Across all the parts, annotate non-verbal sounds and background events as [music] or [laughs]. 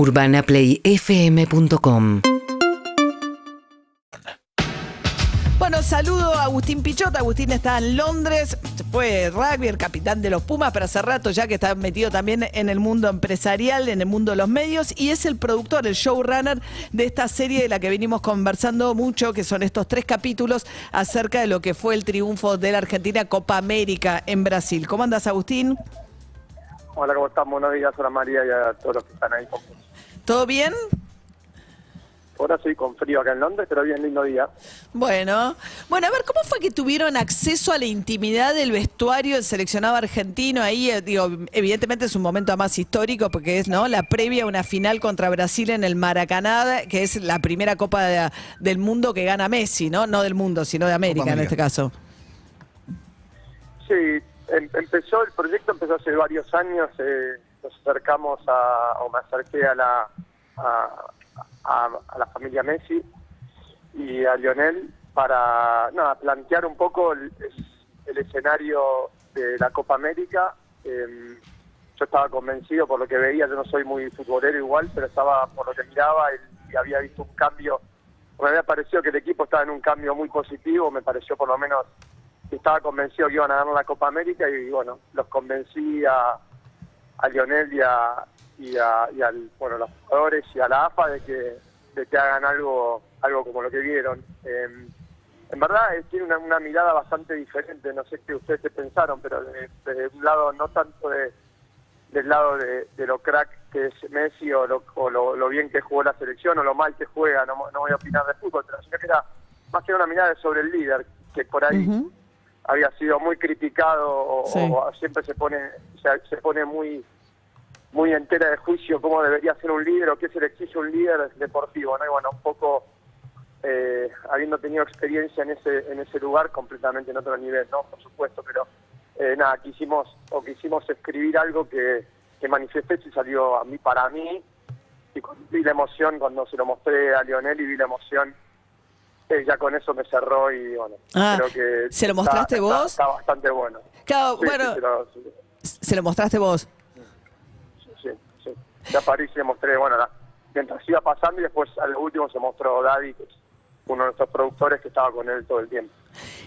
UrbanaPlayFM.com Bueno, saludo a Agustín Pichot. Agustín está en Londres, fue rugby, el capitán de los Pumas, pero hace rato ya que está metido también en el mundo empresarial, en el mundo de los medios, y es el productor, el showrunner de esta serie de la que venimos conversando mucho, que son estos tres capítulos acerca de lo que fue el triunfo de la Argentina Copa América en Brasil. ¿Cómo andas, Agustín? Hola, ¿cómo están? Buenos días, hola María y a todos los que están ahí. ¿Todo bien? Ahora sí, con frío acá en Londres, pero bien lindo día. Bueno, bueno, a ver, ¿cómo fue que tuvieron acceso a la intimidad del vestuario del seleccionado argentino? Ahí, eh, digo, evidentemente es un momento más histórico porque es, ¿no? La previa a una final contra Brasil en el Maracaná, que es la primera Copa del Mundo que gana Messi, ¿no? No del mundo, sino de América, en este caso. Sí, em, empezó, el proyecto empezó hace varios años, eh, nos acercamos a, o me acerqué a la a, la familia Messi y a Lionel para nada, plantear un poco el, escenario de la Copa América. Em, yo estaba convencido por lo que veía, yo no soy muy futbolero igual, pero estaba por lo que miraba y, había visto un cambio. Me había parecido que el equipo estaba en un cambio muy positivo, me pareció por lo menos que estaba convencido que iban a ganar la Copa América y bueno, los convencí a, a Lionel y a, y a, y al, bueno, los jugadores y a la AFA de que, de que hagan algo, algo como lo que vieron. Em, en verdad eh, tiene una, mirada bastante diferente, no sé qué ustedes te pensaron, pero desde un lado no tanto de, del lado de, lo crack que es Messi o, lo, o lo, bien que jugó la selección o lo mal que juega, no, no voy a opinar de fútbol, pero sino que era más que una mirada sobre el líder, que por ahí había sido muy criticado o, siempre se pone, se pone muy muy entera de juicio cómo debería ser un líder o qué se le exige un líder deportivo, ¿no? Y bueno, un poco eh, habiendo tenido experiencia en ese en ese lugar completamente en otro nivel, ¿no? Por supuesto, pero eh, nada, quisimos o quisimos escribir algo que, que manifesté y salió a mí para mí y vi la emoción cuando se lo mostré a Lionel y vi la emoción eh, ya con eso me cerró y bueno, ah, creo que ¿se lo mostraste vos? Está, bastante bueno. Claro, bueno, se lo mostraste vos ya París le mostré, bueno, mientras iba pasando y después al último se mostró Daddy, que es uno de nuestros productores que estaba con él todo el tiempo.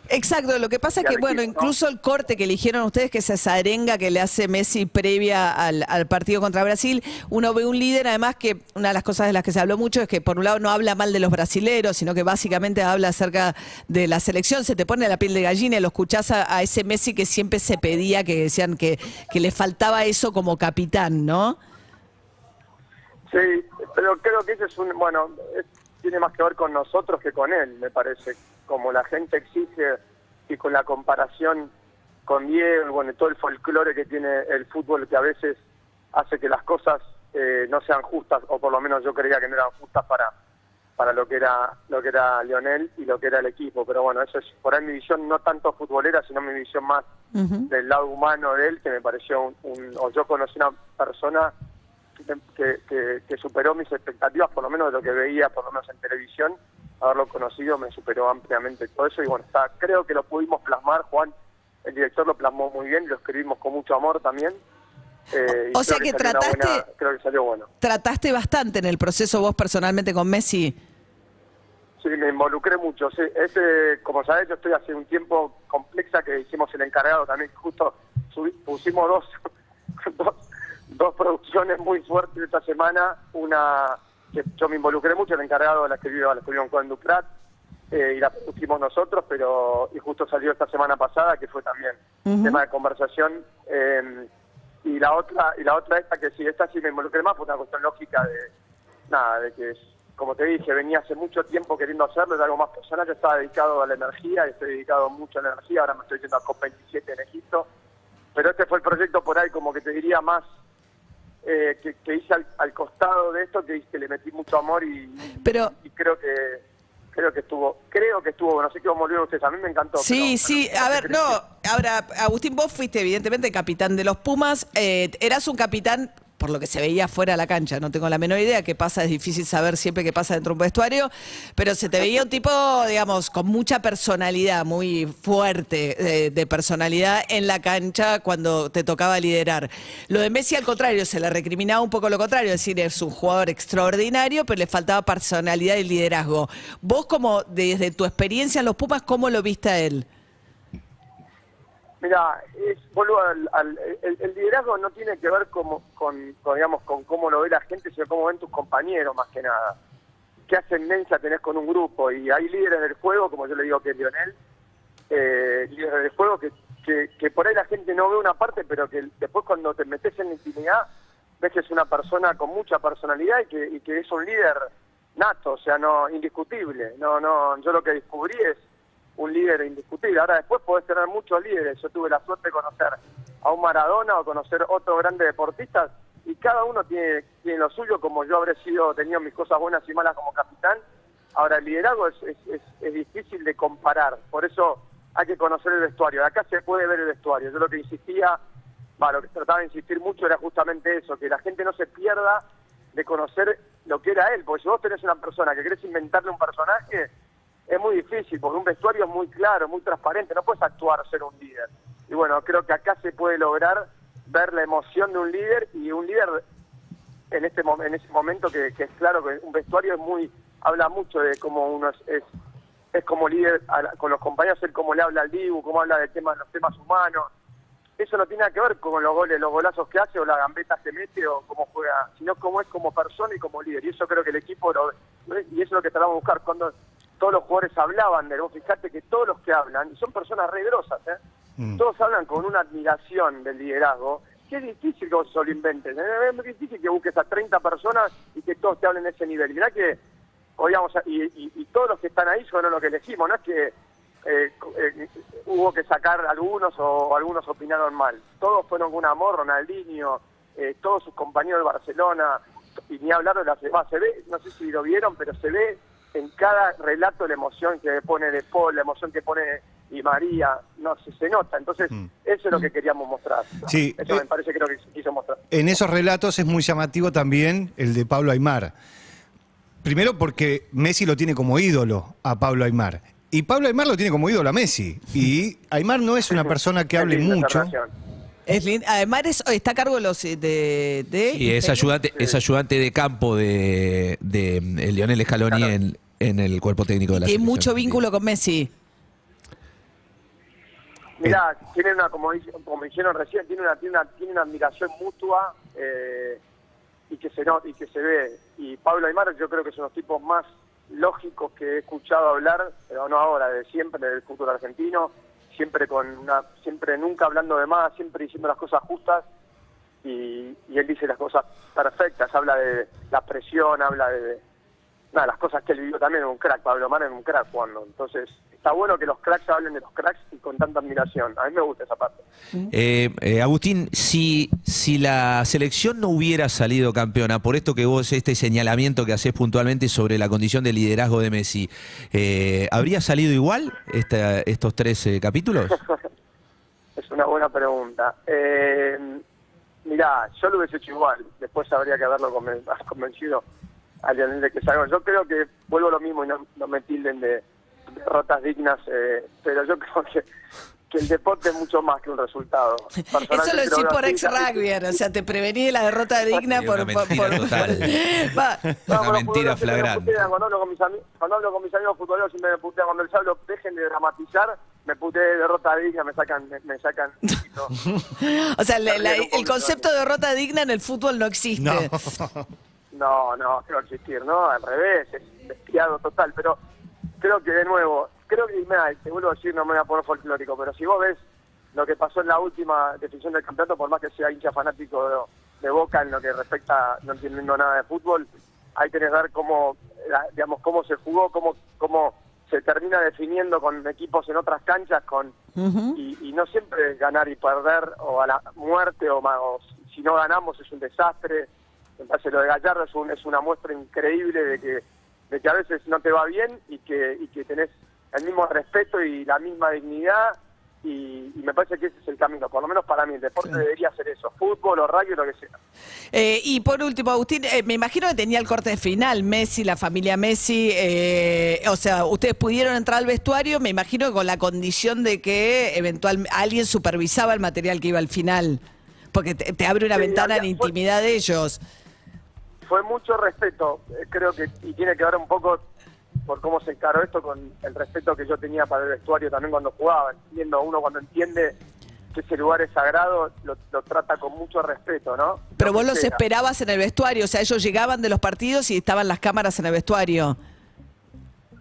Exacto, lo que pasa es que, bueno, incluso el corte que eligieron ustedes, que es esa arenga que le hace Messi previa al, partido contra Brasil, uno ve un líder, además que una de las cosas de las que se habló mucho es que por un lado no habla mal de los brasileros, sino que básicamente habla acerca de la selección, se te pone la piel de gallina y lo escuchás a, ese Messi que siempre se pedía, que decían que, que le faltaba eso como capitán, ¿no? Sí, pero creo que ese es un, bueno, tiene más que ver con nosotros que con él, me parece. Como la gente exige y con la comparación con Diego, bueno, todo el folclore que tiene el fútbol que a veces hace que las cosas eh, no sean justas, o por lo menos yo creía que no eran justas para para lo que era lo que era Lionel y lo que era el equipo. Pero bueno, eso es por ahí mi visión no tanto futbolera, sino mi visión más del lado humano de él, que me pareció un, un, o yo conocí una persona que, superó mis expectativas, por lo menos de lo que veía, por lo menos en televisión, haberlo conocido me superó ampliamente todo eso y bueno, está, creo que lo pudimos plasmar, Juan, el director lo plasmó muy bien, lo escribimos con mucho amor también. Eh, o sea que, trataste, creo que salió bueno. Trataste bastante en el proceso vos personalmente con Messi. Sí, me involucré mucho. Sí, ese, como sabés, yo estoy hace un tiempo complexa que hicimos el encargado también, justo pusimos dos, [laughs] dos dos producciones muy fuertes esta semana. Una que yo me involucré mucho, el encargado la escribió, la escribió Juan Duprat eh, y la pusimos nosotros, pero y justo salió esta semana pasada, que fue también tema de conversación. Em, y la otra y la otra esta que sí, esta sí me involucré más, fue una cuestión lógica de nada, de que como te dije, venía hace mucho tiempo queriendo hacerlo, es algo más personal, yo estaba dedicado a la energía, estoy dedicado mucho a la energía, ahora me estoy yendo a COP27 en Egipto, pero este fue el proyecto por ahí, como que te diría más eh, que, hice al, costado de esto, que, que le metí mucho amor y, Pero... y creo que creo que estuvo, creo que estuvo, no sé qué cómo lo ustedes, a mí me encantó. Sí, sí, a ver, no, ahora, Agustín, vos fuiste evidentemente capitán de los Pumas, eh, eras un capitán por lo que se veía fuera de la cancha, no tengo la menor idea qué pasa, es difícil saber siempre qué pasa dentro de un vestuario, pero se te veía un tipo, digamos, con mucha personalidad, muy fuerte de, personalidad en la cancha cuando te tocaba liderar. Lo de Messi, al contrario, se le recriminaba un poco lo contrario, es decir, es un jugador extraordinario, pero le faltaba personalidad y liderazgo. Vos, como desde tu experiencia en los Pumas, ¿cómo lo viste a él? Mira, vuelvo al, el, liderazgo no tiene que ver como, con, digamos, con cómo lo ve la gente, sino cómo ven tus compañeros más que nada. ¿Qué ascendencia tenés con un grupo? Y hay líderes del juego, como yo le digo que es Lionel, eh, líderes del juego que, que, por ahí la gente no ve una parte, pero que después cuando te metes en intimidad, ves que es una persona con mucha personalidad y que, y que es un líder nato, o sea, no indiscutible. No, no, yo lo que descubrí es un líder indiscutible. Ahora después podés tener muchos líderes. Yo tuve la suerte de conocer a un Maradona o conocer otro grande deportistas y cada uno tiene, tiene lo suyo, como yo habré sido, tenido mis cosas buenas y malas como capitán. Ahora el liderazgo es, es, es, difícil de comparar, por eso hay que conocer el vestuario. Acá se puede ver el vestuario. Yo lo que insistía, bueno, lo que trataba de insistir mucho era justamente eso, que la gente no se pierda de conocer lo que era él, porque si vos tenés una persona que querés inventarle un personaje, es muy difícil, porque un vestuario es muy claro, muy transparente, no puedes actuar ser un líder. Y bueno, creo que acá se puede lograr ver la emoción de un líder y un líder en este en ese momento que, es claro que un vestuario es muy habla mucho de cómo uno es, es, como líder con los compañeros, el cómo le habla al Dibu, cómo habla de temas, los temas humanos. Eso no tiene nada que ver con los goles, los golazos que hace o la gambeta que mete o cómo juega, sino cómo es como persona y como líder. Y eso creo que el equipo lo, y eso es lo que tratamos de buscar. Cuando todos los jugadores hablaban de él. Vos fijate que todos los que hablan, y son personas re grosas, ¿eh? Mm. todos hablan con una admiración del liderazgo, que es difícil que vos solo inventes. ¿eh? Es muy difícil que busques a 30 personas y que todos te hablen de ese nivel. Y mirá que, y, todos los que están ahí son los que elegimos, no es que eh, eh, hubo que sacar algunos o, algunos opinaron mal. Todos fueron con un amor, Ronaldinho, todos sus compañeros de Barcelona, y ni hablar de. Se ve, no sé si lo vieron, pero se ve en cada relato la emoción que pone De Paul, la emoción que pone y María, no se, se nota. Entonces, mm. eso es lo que queríamos mostrar. Sí. Eso me eh, parece que lo que quiso mostrar. En esos relatos es muy llamativo también el de Pablo Aymar. Primero porque Messi lo tiene como ídolo a Pablo Aymar. Y Pablo Aymar lo tiene como ídolo a Messi. Y Aymar no es una [laughs] persona que hable mucho. Es Además está a cargo de los de, de es ayudante, es ayudante de campo de, de, de Lionel Scaloni en, en el cuerpo técnico de la Tiene mucho vínculo con Messi. Mira, tiene una, como, como dijeron recién, tiene una, tiene una, tiene una admiración mutua eh, y que se y que se ve. Y Pablo Aymar yo creo que son los tipos más lógicos que he escuchado hablar, pero no ahora, de siempre, del fútbol argentino, siempre con una, siempre nunca hablando de más, siempre diciendo las cosas justas y, y él dice las cosas perfectas, habla de la presión, habla de, nada, las cosas que él vivió también, un crack, Pablo Mano es un crack cuando. Entonces, está bueno que los cracks hablen de los cracks y con tanta admiración. A mí me gusta esa parte. Eh, eh, Agustín, si, si la selección no hubiera salido campeona, por esto que vos, este señalamiento que haces puntualmente sobre la condición de liderazgo de Messi, eh, ¿habría salido igual estos tres capítulos? [laughs] es una buena pregunta. mirá, yo lo hubiese hecho igual, después habría que haberlo [laughs] convencido a de que salga. Yo creo que vuelvo lo mismo y no, me tilden de derrotas dignas, eh, pero yo [laughs] creo que, que, el deporte es mucho más que un resultado. [laughs] Eso lo decís por ex rugby, o sea, te prevení de la derrota digna por... Una mentira, por, [laughs] una mentira flagrante. Cuando hablo, con mis cuando hablo con mis amigos futboleros y me putean, cuando les hablo, dejen de dramatizar, me puté de derrota digna, me sacan... Me, sacan o sea, el concepto de derrota digna en el fútbol no existe. No. No, no, no existir, ¿no? Al revés, es despiado total. Pero creo que, de nuevo, creo que, mira, te vuelvo a decir, no me voy a poner folclórico, pero si vos ves lo que pasó en la última decisión del campeonato, por más que sea hincha fanático de, Boca en lo que respecta, no entiendo nada de fútbol, hay que ver cómo, digamos, cómo se jugó, cómo, cómo se termina definiendo con equipos en otras canchas, con y, no siempre ganar y perder, o a la muerte, o, o si no ganamos es un desastre. Entonces lo de Gallardo es, es una muestra increíble de que, de que a veces no te va bien y que, y que tenés el mismo respeto y la misma dignidad y, y me parece que ese es el camino, por lo menos para mí. El deporte debería ser eso, fútbol o rugby, lo que sea. Eh, y por último, Agustín, eh, me imagino que tenía el corte final, Messi, la familia Messi, eh, o sea, ustedes pudieron entrar al vestuario, me imagino que con la condición de que eventualmente alguien supervisaba el material que iba al final, porque te, te abre una Sí, ventana en había- fue- intimidad de ellos. Fue mucho respeto, eh, creo que, y tiene que ver un poco por cómo se encaró esto con el respeto que yo tenía para el vestuario también cuando jugaba. Entiendo, uno cuando entiende que ese lugar es sagrado, lo, lo trata con mucho respeto, ¿no? Pero Lo vos los sea. esperabas en el vestuario, o sea, ellos llegaban de los partidos y estaban las cámaras en el vestuario.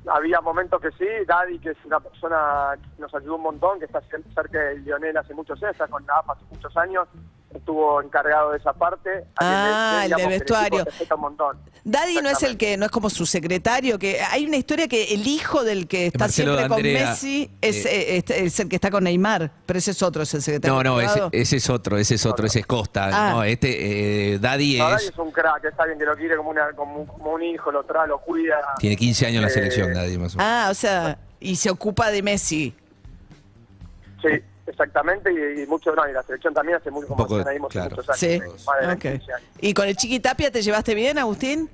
Había momentos que sí, Daddy, que es una persona que nos ayudó un montón, que está cer- cerca de Lionel hace muchos años, está con AFA hace muchos años, estuvo encargado de esa parte. Ah, el del digamos vestuario. un montón. Daddy no es el que, no es como su secretario, que hay una historia que el hijo del que está Marcelo siempre con D'Andrea, Messi es, eh, eh, es- es el que está con Neymar, pero ese es otro, es el secretario. No, no, ese, ese es otro, ese es otro, ese es Costa. Ah. No, este, eh, Daddy No, Daddy es, es un crack, es alguien que lo quiere como, una, como, un- como un hijo, lo trae, lo cuida. tiene 15 años en la Eh, selección, Daddy, más o menos. Ah, o sea, y se ocupa de Messi. Sí, exactamente, y, y mucho, no, y la selección también hace mucho, como poco, claro. muchos años, Sí. 15 años. ¿Y con el Chiqui Tapia te llevaste bien, Agustín?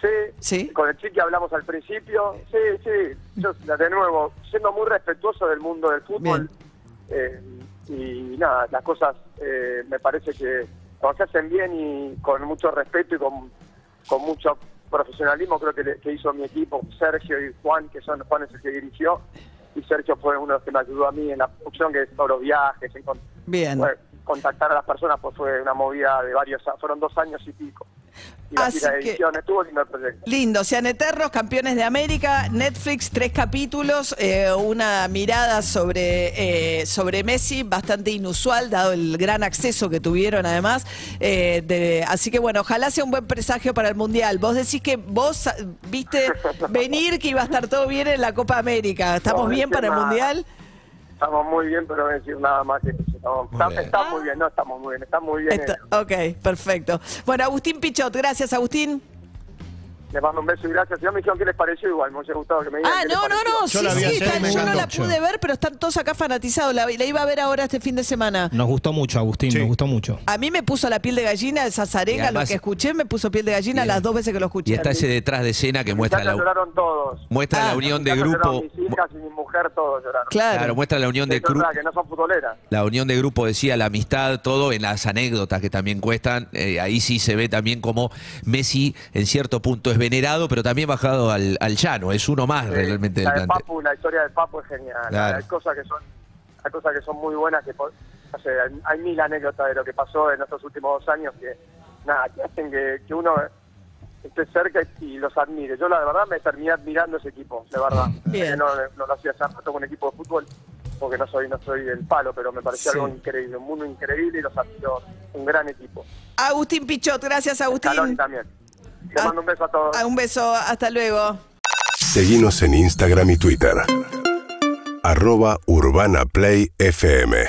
Sí, Sí. con el chiqui hablamos al principio. Sí, sí, yo de nuevo, siendo muy respetuoso del mundo del fútbol. eh, y nada, las cosas eh, me parece que cuando se hacen bien y con mucho respeto y con, con mucho profesionalismo, creo que, le- que hizo mi equipo, Sergio y Juan, que son Juan es el que dirigió. Y Sergio fue uno de los que me ayudó a mí en la producción, que es todos los viajes, en con- Bien. bueno, contactar a las personas, pues fue una movida de varios, fueron dos años y pico. Y la Así que- estuvo lindo el proyecto. Lindo, sean eternos, campeones de América, Netflix, tres capítulos, eh, una mirada sobre, eh, sobre Messi, bastante inusual, dado el gran acceso que tuvieron además. eh, de- así que bueno, ojalá sea un buen presagio para el Mundial. Vos decís que vos ah, viste [laughs] venir que iba a estar todo bien en la Copa América. ¿Estamos No, bien para el. Mundial? Estamos muy bien, pero no voy a decir nada más que eso. Estamos, Muy está, bien. está muy bien, no estamos muy bien, está muy bien. Está- ok, perfecto. Bueno, Agustín Pichot, gracias Agustín. Les mando un beso y gracias. Ya me dijeron qué les pareció igual, me hubiera gustado que me digan Ah, qué les no, no, pareció. no, Yo sí, la vi sí, ayer está- y me yo no la pude ver, pero están todos acá fanatizados. La, la iba a ver ahora este fin de semana. Nos gustó mucho, Agustín, Sí. nos gustó mucho. A mí me puso la piel de gallina, esa Y zarenga, lo además- que escuché me puso piel de gallina las dos veces que lo escuché. Y está ese detrás de escena que muestra la, lloraron todos. muestra Ah. la unión En de grupo. lloraron Mis hijas y mi mujer, todos lloraron. Claro. Claro, muestra la unión de Es verdad grupo. que no son futboleras. La unión de grupo decía la amistad, todo en las anécdotas que también cuestan. eh, ahí sí se ve también como Messi en cierto punto es venerado, pero también bajado al, al llano. Es uno más Sí, realmente del la de plantel. Papu, la historia del Papu es genial. Claro. Hay cosas que son hay cosas que son muy buenas que no sé, hay, hay mil anécdotas de lo que pasó en estos últimos dos años que nada, que hacen que, que uno esté cerca y, y los admire. Yo la de verdad me terminé admirando ese equipo, de verdad. [laughs] Bien. No, no lo hacía hace rato con un equipo de fútbol porque no soy no soy del palo, pero me pareció Sí. algo increíble, un mundo increíble y los admiro, un gran equipo. Agustín Pichot, gracias Agustín. también. Les Ah, mando un beso a todos. Ah, Un beso, hasta luego. Seguinos en Instagram y Twitter. Arroba Urbana Play FM.